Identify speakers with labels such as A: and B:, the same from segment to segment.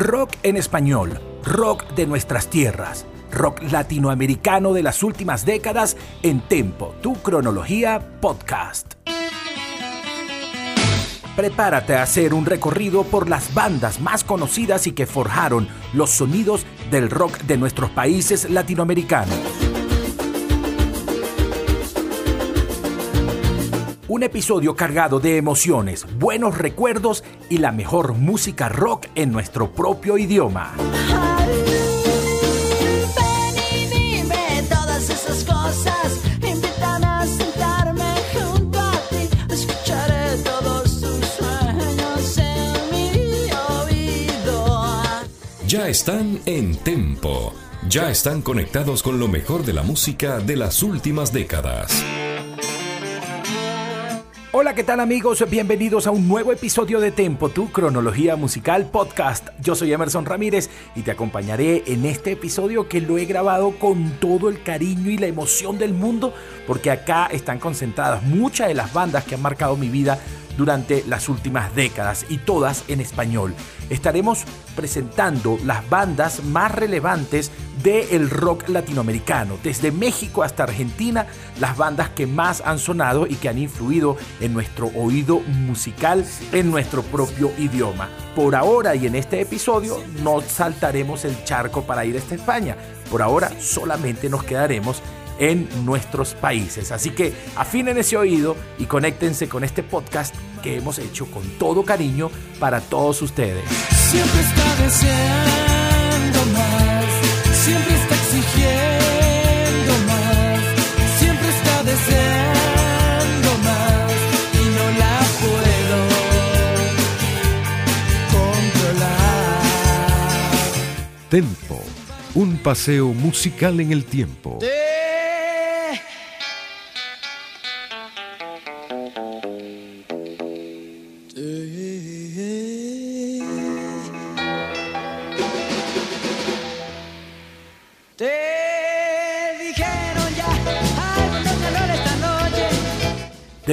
A: Rock en español, rock de nuestras tierras, rock latinoamericano de las últimas décadas en Tempo, tu cronología podcast. Prepárate a hacer un recorrido por las bandas más conocidas y que forjaron los sonidos del rock de nuestros países latinoamericanos. Un episodio cargado de emociones, buenos recuerdos y la mejor música rock en nuestro propio idioma.
B: Ya están en Tempo. Ya están conectados con lo mejor de la música de las últimas décadas.
A: Hola, ¿qué tal amigos? Bienvenidos a un nuevo episodio de Tempo, tu cronología musical podcast. Yo soy Emerson Ramírez y te acompañaré en este episodio que lo he grabado con todo el cariño y la emoción del mundo porque acá están concentradas muchas de las bandas que han marcado mi vida durante las últimas décadas y todas en español. Estaremos presentando las bandas más relevantes del rock latinoamericano, desde México hasta Argentina, las bandas que más han sonado y que han influido en nuestro oído musical en nuestro propio idioma. Por ahora y en este episodio no saltaremos el charco para ir a España. Por ahora solamente nos quedaremos en nuestros países. Así que afinen ese oído y conéctense con este podcast que hemos hecho con todo cariño para todos ustedes.
C: Siempre está deseando más, siempre está exigiendo más, siempre está deseando más y no la puedo controlar.
B: Tempo, un paseo musical en el tiempo.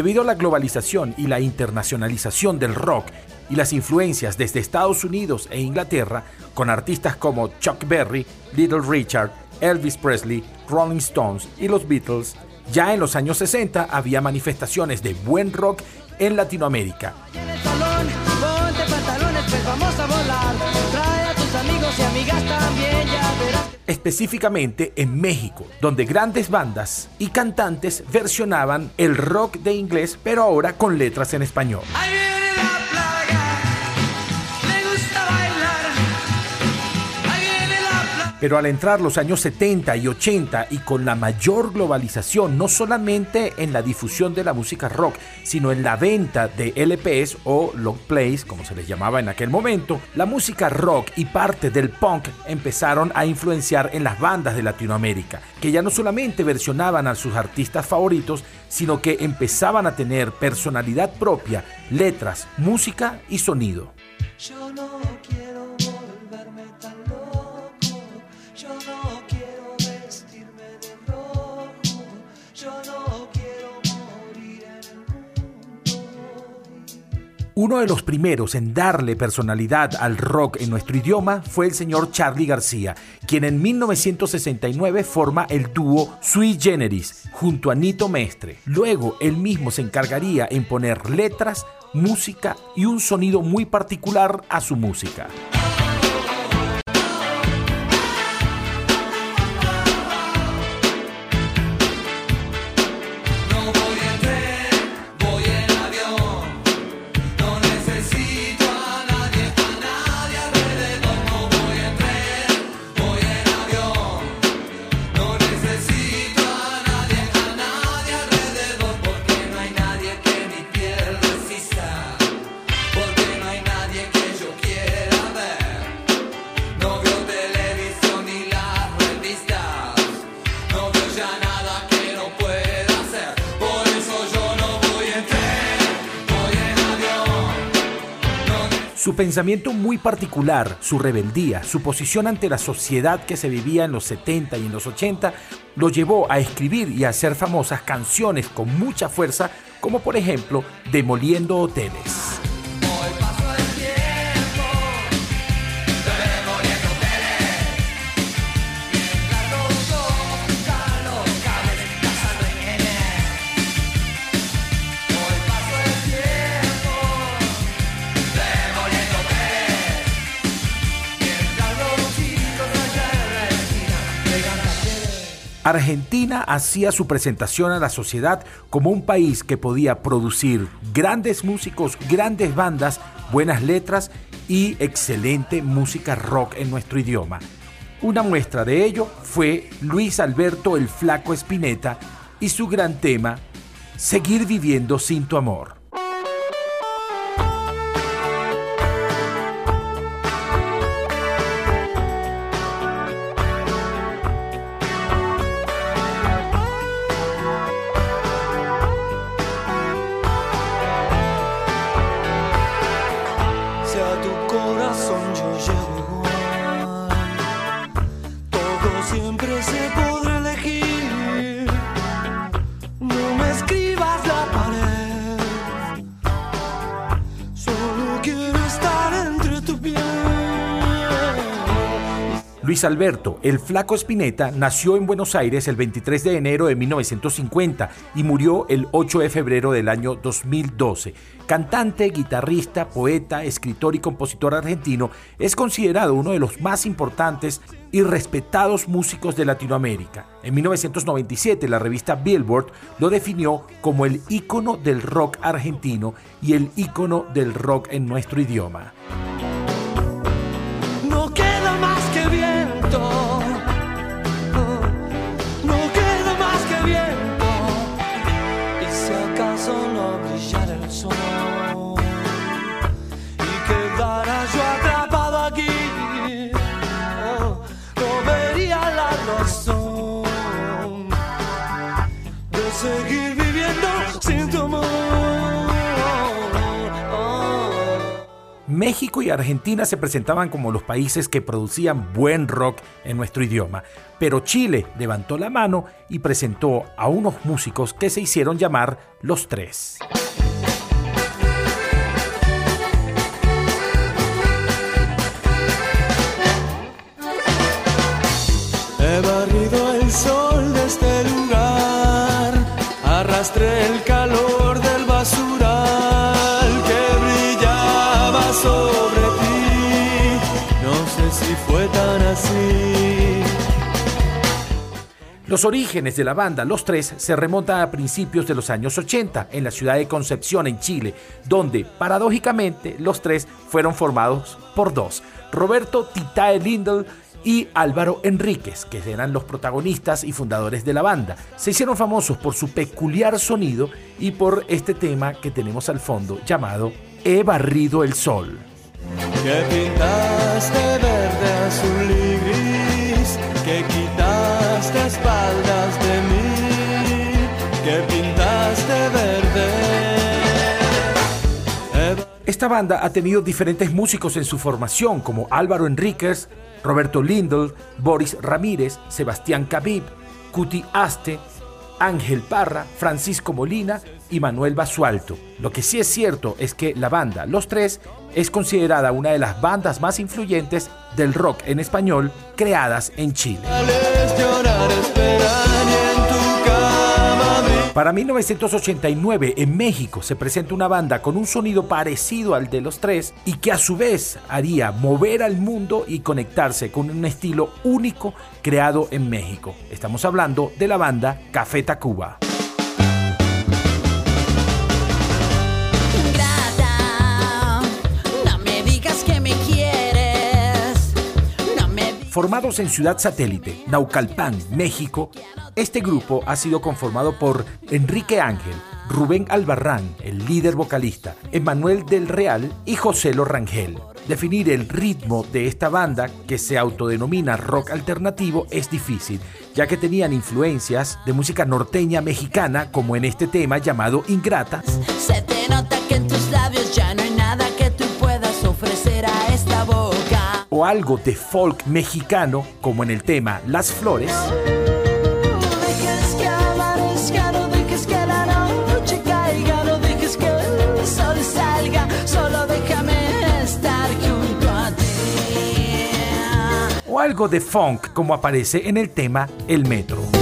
A: Debido a la globalización y la internacionalización del rock y las influencias desde Estados Unidos e Inglaterra, con artistas como Chuck Berry, Little Richard, Elvis Presley, Rolling Stones y los Beatles, ya en los años 60 había manifestaciones de buen rock en Latinoamérica. Específicamente en México, donde grandes bandas y cantantes versionaban el rock de inglés, pero ahora con letras en español. Pero al entrar los años 70 y 80 y con la mayor globalización, no solamente en la difusión de la música rock, sino en la venta de LPs o long plays, como se les llamaba en aquel momento, la música rock y parte del punk empezaron a influenciar en las bandas de Latinoamérica, que ya no solamente versionaban a sus artistas favoritos, sino que empezaban a tener personalidad propia, letras, música y sonido. Uno de los primeros en darle personalidad al rock en nuestro idioma fue el señor Charlie García, quien en 1969 forma el dúo Sui Generis junto a Nito Mestre. Luego él mismo se encargaría en poner letras, música y un sonido muy particular a su música. Pensamiento muy particular, su rebeldía, su posición ante la sociedad que se vivía en los 70 y en los 80, lo llevó a escribir y a hacer famosas canciones con mucha fuerza, como por ejemplo Demoliendo Hoteles. Argentina hacía su presentación a la sociedad como un país que podía producir grandes músicos, grandes bandas, buenas letras y excelente música rock en nuestro idioma. Una muestra de ello fue Luis Alberto el Flaco Espineta y su gran tema, Seguir viviendo sin tu amor. Luis Alberto, el flaco Espineta, nació en Buenos Aires el 23 de enero de 1950 y murió el 8 de febrero del año 2012. Cantante, guitarrista, poeta, escritor y compositor argentino, es considerado uno de los más importantes y respetados músicos de Latinoamérica. En 1997 la revista Billboard lo definió como el ícono del rock argentino y el ícono del rock en nuestro idioma.
C: Seguir viviendo sin tu amor.
A: México y Argentina se presentaban como los países que producían buen rock en nuestro idioma, pero Chile levantó la mano y presentó a unos músicos que se hicieron llamar Los Tres. Los orígenes de la banda Los Tres se remontan a principios de los años 80 en la ciudad de Concepción, en Chile, donde, paradójicamente, los tres fueron formados por dos, Roberto Titae Lindel y Álvaro Enríquez, que eran los protagonistas y fundadores de la banda. Se hicieron famosos por su peculiar sonido y por este tema que tenemos al fondo llamado He barrido el sol.
C: Pintaste verde, azul y gris, quitaste
A: Esta banda ha tenido diferentes músicos en su formación, como Álvaro Enríquez, Roberto Lindl, Boris Ramírez, Sebastián Cabib, Cuti Aste, Ángel Parra, Francisco Molina y Manuel Basualto. Lo que sí es cierto es que la banda Los Tres es considerada una de las bandas más influyentes del rock en español creadas en Chile. Para 1989 en México se presenta una banda con un sonido parecido al de los tres y que a su vez haría mover al mundo y conectarse con un estilo único creado en México. Estamos hablando de la banda Café Tacuba. Formados en Ciudad Satélite, Naucalpan, México, este grupo ha sido conformado por Enrique Ángel, Rubén Albarrán, el líder vocalista, Emanuel del Real y José Lorangel. Definir el ritmo de esta banda, que se autodenomina rock alternativo, es difícil, ya que tenían influencias de música norteña mexicana, como en este tema llamado Ingrata.
D: Se te nota que en tus labios ya no hay nada que tú puedas ofrecer a esta boca
A: o algo de folk mexicano, como en el tema Las Flores. Algo de funk, como aparece en el tema El Metro.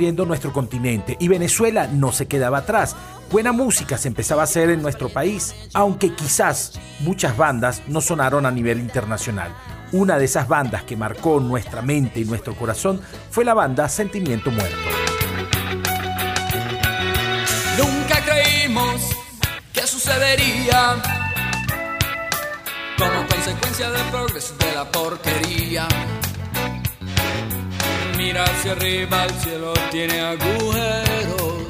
A: Nuestro continente y Venezuela no se quedaba atrás. Buena música se empezaba a hacer en nuestro país, aunque quizás muchas bandas no sonaron a nivel internacional. Una de esas bandas que marcó nuestra mente y nuestro corazón fue la banda Sentimiento Muerto.
E: Nunca creímos que sucedería como consecuencia del progreso de la porquería. Mira hacia arriba, el cielo tiene agujeros.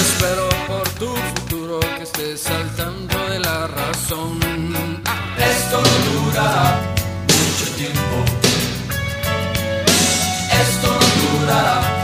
E: Espero por tu futuro que estés saltando de la razón. Esto no durará mucho tiempo. Esto no durará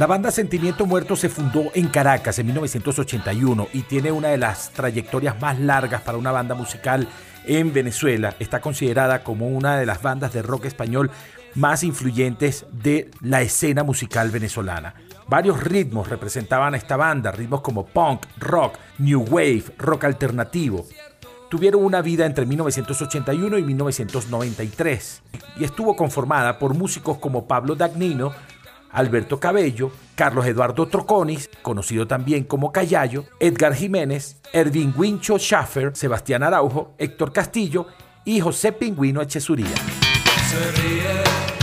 A: La banda Sentimiento Muerto se fundó en Caracas en 1981 y tiene una de las trayectorias más largas para una banda musical en Venezuela. Está considerada como una de las bandas de rock español más influyentes de la escena musical venezolana. Varios ritmos representaban a esta banda, ritmos como punk, rock, new wave, rock alternativo. Tuvieron una vida entre 1981 y 1993 y estuvo conformada por músicos como Pablo Dagnino, Alberto Cabello, Carlos Eduardo Troconis, conocido también como Callayo, Edgar Jiménez, Erwin Wincho Schaffer, Sebastián Araujo, Héctor Castillo y José Pingüino
E: ríe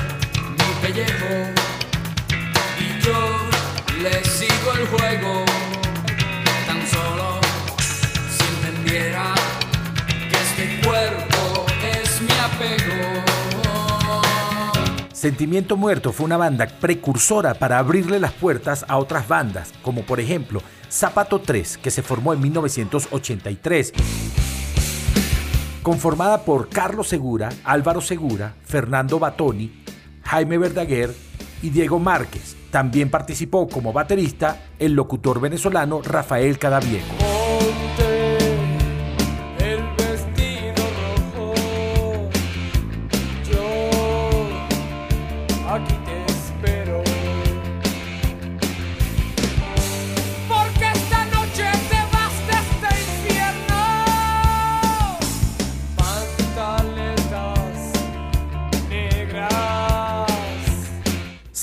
A: Sentimiento Muerto fue una banda precursora para abrirle las puertas a otras bandas, como por ejemplo Zapato 3, que se formó en 1983, conformada por Carlos Segura, Álvaro Segura, Fernando Batoni, Jaime Verdaguer y Diego Márquez. También participó como baterista el locutor venezolano Rafael Cadavieco.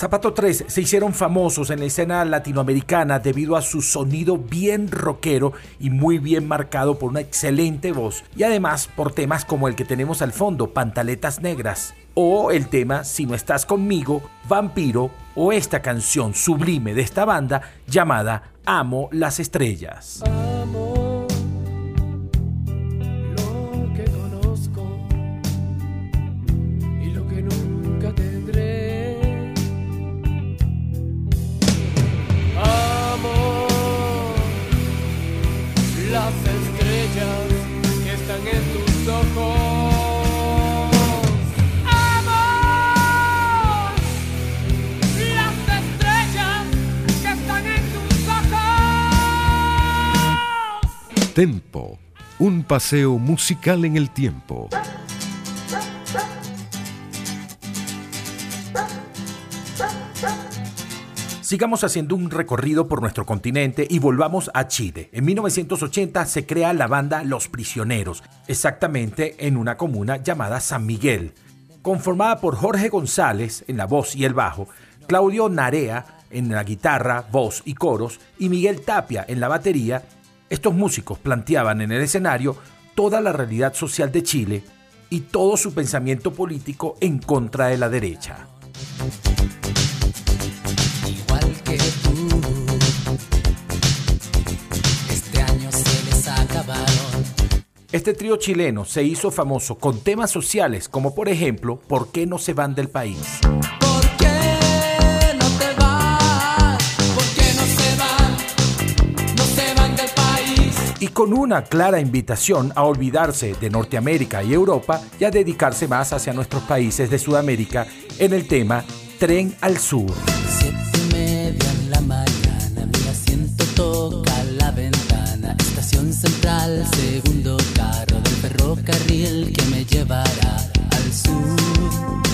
A: Zapato 3 se hicieron famosos en la escena latinoamericana debido a su sonido bien rockero y muy bien marcado por una excelente voz y además por temas como el que tenemos al fondo, Pantaletas Negras, o el tema Si no estás conmigo, Vampiro, o esta canción sublime de esta banda llamada Amo las Estrellas.
B: Tempo, un paseo musical en el tiempo.
A: Sigamos haciendo un recorrido por nuestro continente y volvamos a Chile. En 1980 se crea la banda Los Prisioneros, exactamente en una comuna llamada San Miguel. Conformada por Jorge González en la voz y el bajo, Claudio Narea en la guitarra, voz y coros y Miguel Tapia en la batería, estos músicos planteaban en el escenario toda la realidad social de Chile y todo su pensamiento político en contra de la derecha.
D: igual que tú. Este año se les acabaron.
A: Este trío chileno se hizo famoso con temas sociales como por ejemplo ¿Por qué no se van del país? Con una clara invitación a olvidarse de Norteamérica y Europa y a dedicarse más hacia nuestros países de Sudamérica en el tema Tren al Sur.
D: Al sur.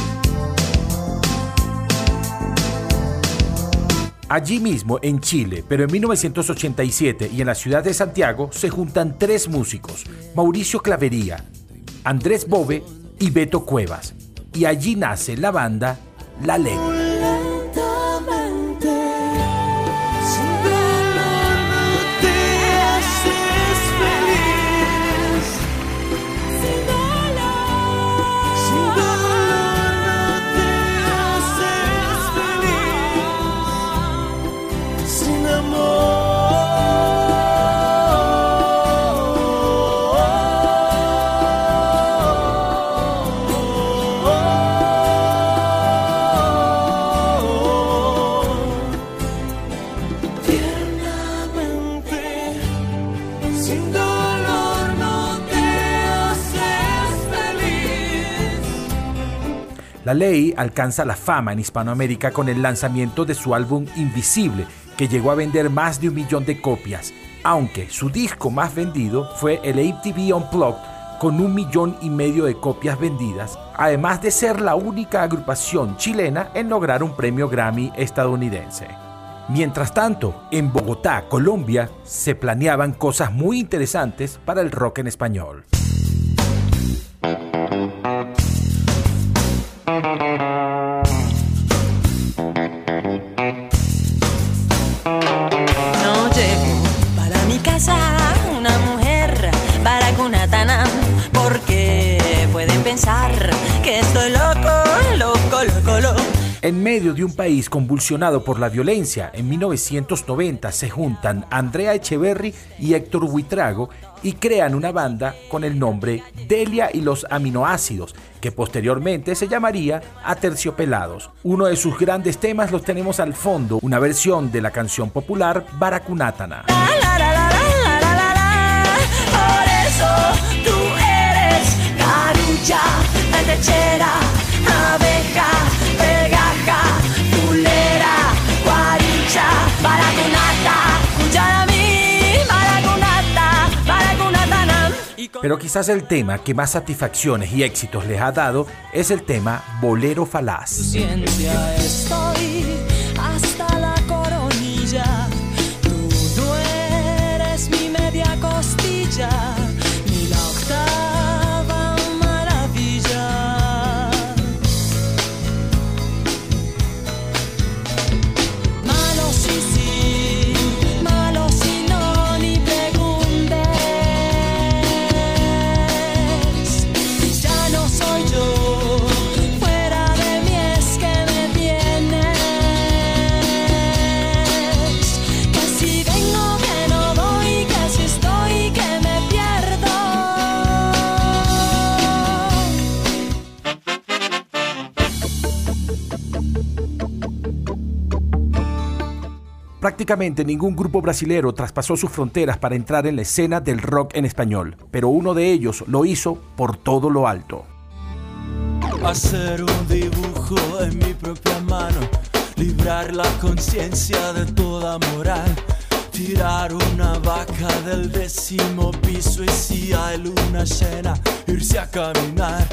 A: Allí mismo, en Chile, pero en 1987 y en la ciudad de Santiago, se juntan tres músicos, Mauricio Clavería, Andrés Bove y Beto Cuevas. Y allí nace la banda La Ley. La ley alcanza la fama en Hispanoamérica con el lanzamiento de su álbum Invisible, que llegó a vender más de un millón de copias, aunque su disco más vendido fue el ATV Unplugged con un millón y medio de copias vendidas, además de ser la única agrupación chilena en lograr un premio Grammy estadounidense. Mientras tanto, en Bogotá, Colombia, se planeaban cosas muy interesantes para el rock en español. En medio de un país convulsionado por la violencia, en 1990 se juntan Andrea Echeverry y Héctor Huitrago y crean una banda con el nombre Delia y los aminoácidos, que posteriormente se llamaría Aterciopelados. Uno de sus grandes temas los tenemos al fondo, una versión de la canción popular Baracunátana. Pero quizás el tema que más satisfacciones y éxitos les ha dado es el tema Bolero Falaz. Prácticamente ningún grupo brasilero traspasó sus fronteras para entrar en la escena del rock en español, pero uno de ellos lo hizo por todo lo alto.
F: Hacer un dibujo en mi propia mano, librar la conciencia de toda moral, tirar una vaca del décimo piso y si hay luna llena, irse a caminar.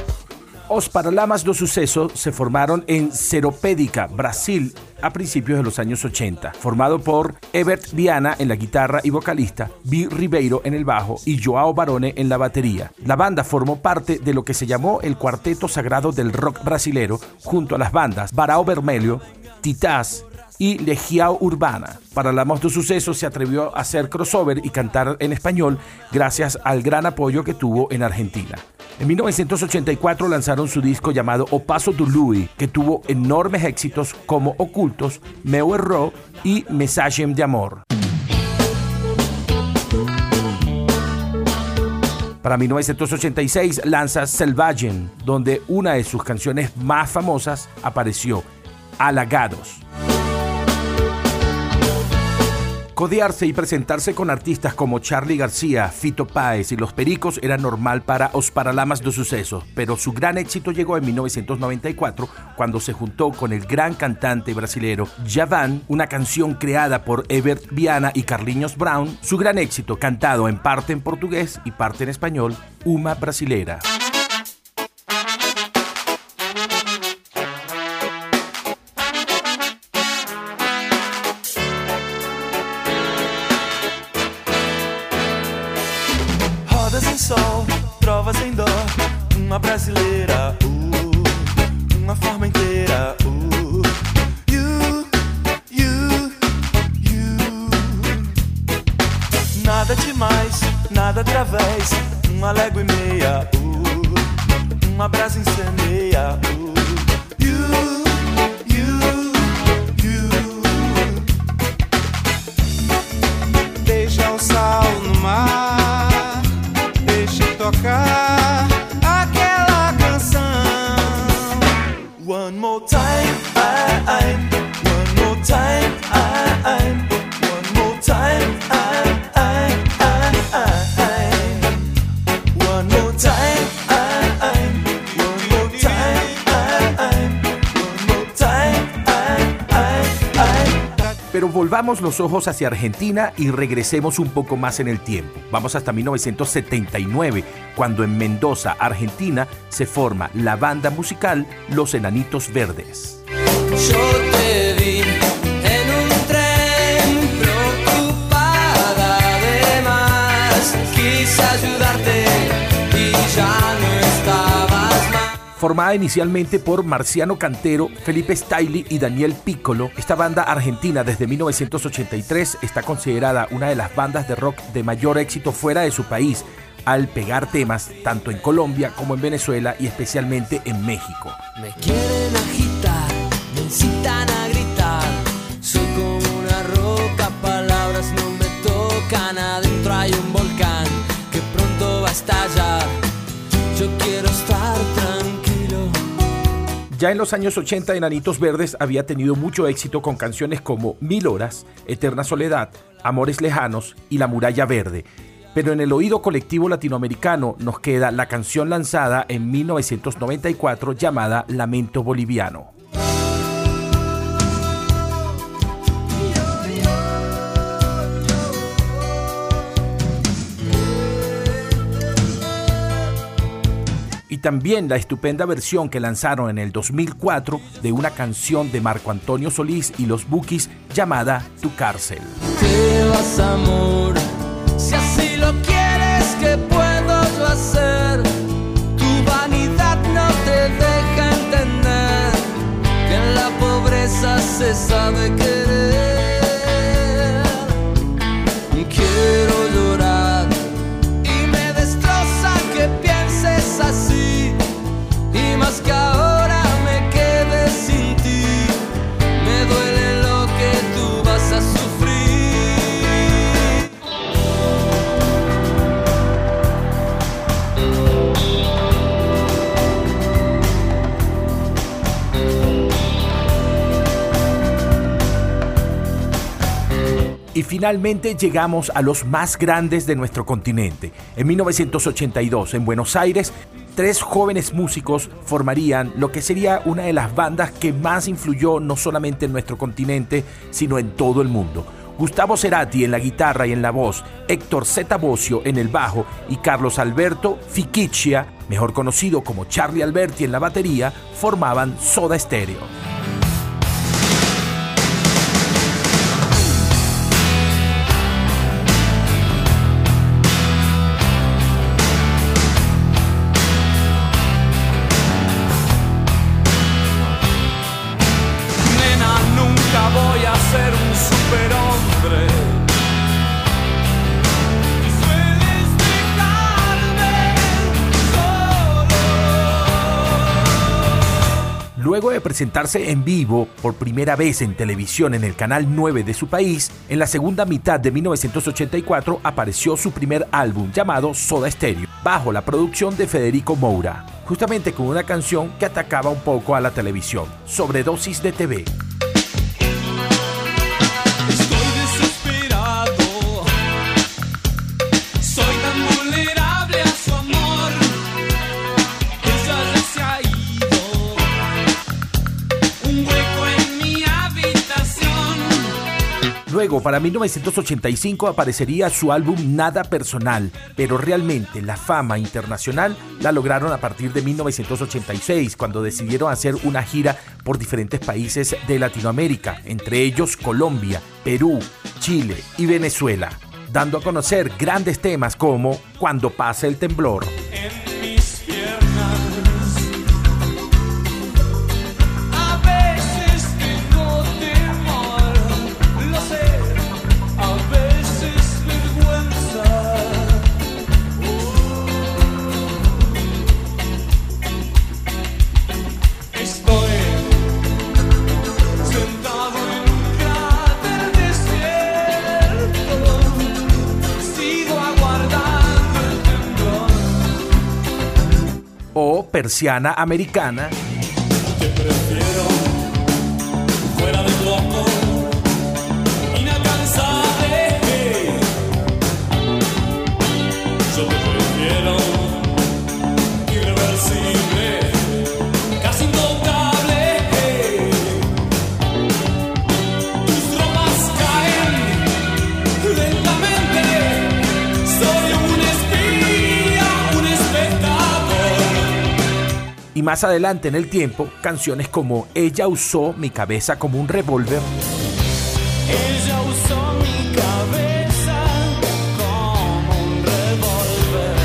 A: Os Paralamas do Suceso se formaron en Seropédica, Brasil, a principios de los años 80, formado por Ebert Viana en la guitarra y vocalista, Vi Ribeiro en el bajo y Joao Barone en la batería. La banda formó parte de lo que se llamó el cuarteto sagrado del rock brasilero, junto a las bandas Barao Vermelho, Titás y Legiao Urbana. Para la do Suceso se atrevió a hacer crossover y cantar en español gracias al gran apoyo que tuvo en Argentina. En 1984 lanzaron su disco llamado O Paso Louis, que tuvo enormes éxitos como Ocultos, Meu Erró y Messagem de Amor. Para 1986 lanza Selvagen, donde una de sus canciones más famosas apareció, Halagados. Codearse y presentarse con artistas como Charlie García, Fito Páez y Los Pericos era normal para Os Paralamas do Suceso, pero su gran éxito llegó en 1994 cuando se juntó con el gran cantante brasilero Javan, una canción creada por Ebert Viana y Carlinhos Brown, su gran éxito cantado en parte en portugués y parte en español, Uma Brasilera.
F: Nada demais, nada através, uma légua e meia, uh, uma brasa incendeia, uh,
A: volvamos los ojos hacia Argentina y regresemos un poco más en el tiempo. Vamos hasta 1979, cuando en Mendoza, Argentina, se forma la banda musical Los Enanitos Verdes.
E: Yo te vi ayudarte
A: Formada inicialmente por Marciano Cantero, Felipe Stiley y Daniel Piccolo, esta banda argentina desde 1983 está considerada una de las bandas de rock de mayor éxito fuera de su país, al pegar temas tanto en Colombia como en Venezuela y especialmente en México.
E: Me quieren agitar, me incitan a gritar. Soy como una roca, palabras no me tocan. Adentro hay un volcán que pronto va a estallar. Yo quiero estar.
A: Ya en los años 80 Enanitos Verdes había tenido mucho éxito con canciones como Mil Horas, Eterna Soledad, Amores Lejanos y La Muralla Verde. Pero en el oído colectivo latinoamericano nos queda la canción lanzada en 1994 llamada Lamento Boliviano. Y también la estupenda versión que lanzaron en el 2004 de una canción de Marco Antonio Solís y los Bookies llamada Tu cárcel.
E: Te vas, amor, si así lo quieres, ¿qué puedo yo hacer? Tu vanidad no te deja entender que en la pobreza se sabe querer. Me duele lo que tú vas a sufrir.
A: Y finalmente llegamos a los más grandes de nuestro continente. En 1982, en Buenos Aires, tres jóvenes músicos formarían lo que sería una de las bandas que más influyó no solamente en nuestro continente, sino en todo el mundo. Gustavo Cerati en la guitarra y en la voz, Héctor Zeta Bocio en el bajo y Carlos Alberto Fiquiccia, mejor conocido como Charlie Alberti en la batería, formaban Soda Stereo. Presentarse en vivo por primera vez en televisión en el canal 9 de su país, en la segunda mitad de 1984 apareció su primer álbum llamado Soda Stereo, bajo la producción de Federico Moura, justamente con una canción que atacaba un poco a la televisión, Sobredosis de TV. Luego, para 1985 aparecería su álbum Nada Personal, pero realmente la fama internacional la lograron a partir de 1986, cuando decidieron hacer una gira por diferentes países de Latinoamérica, entre ellos Colombia, Perú, Chile y Venezuela. dando a conocer grandes temas como Cuando pase el temblor. Persiana Americana. Más adelante en el tiempo, canciones como Ella usó mi cabeza como un revólver.
C: Ella usó mi cabeza como un revólver.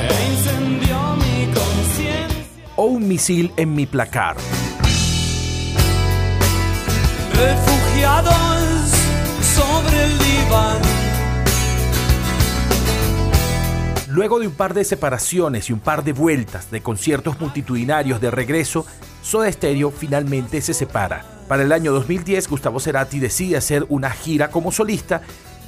C: E incendió mi conciencia.
A: o un misil en mi placar.
C: Refugiados sobre el diván.
A: Luego de un par de separaciones y un par de vueltas de conciertos multitudinarios de regreso, Soda Stereo finalmente se separa. Para el año 2010, Gustavo Cerati decide hacer una gira como solista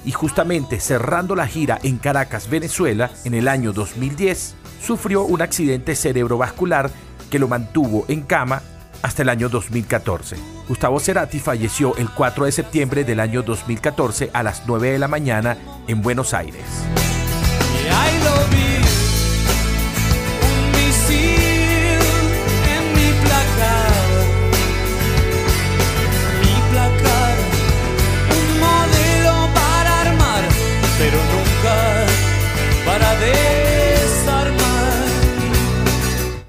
A: y justamente cerrando la gira en Caracas, Venezuela, en el año 2010, sufrió un accidente cerebrovascular que lo mantuvo en cama hasta el año 2014. Gustavo Cerati falleció el 4 de septiembre del año 2014 a las 9 de la mañana en Buenos Aires.
C: Y ahí lo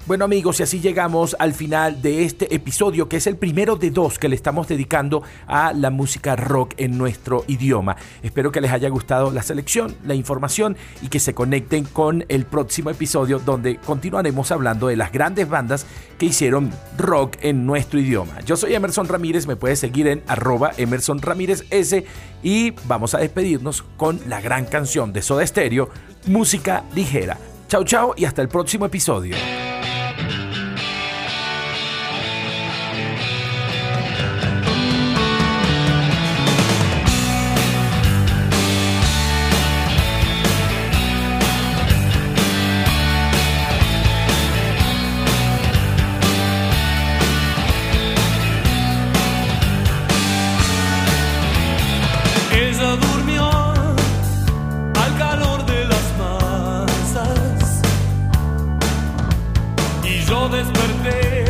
A: Bueno amigos, y así llegamos al final de este episodio, que es el primero de dos que le estamos dedicando a la música rock en nuestro idioma. Espero que les haya gustado la selección, la información y que se conecten con el próximo episodio donde continuaremos hablando de las grandes bandas que hicieron rock en nuestro idioma. Yo soy Emerson Ramírez, me puedes seguir en arroba Emerson Ramírez S y vamos a despedirnos con la gran canción de Soda Stereo, Música Ligera. Chao, chao y hasta el próximo episodio. yo desperté.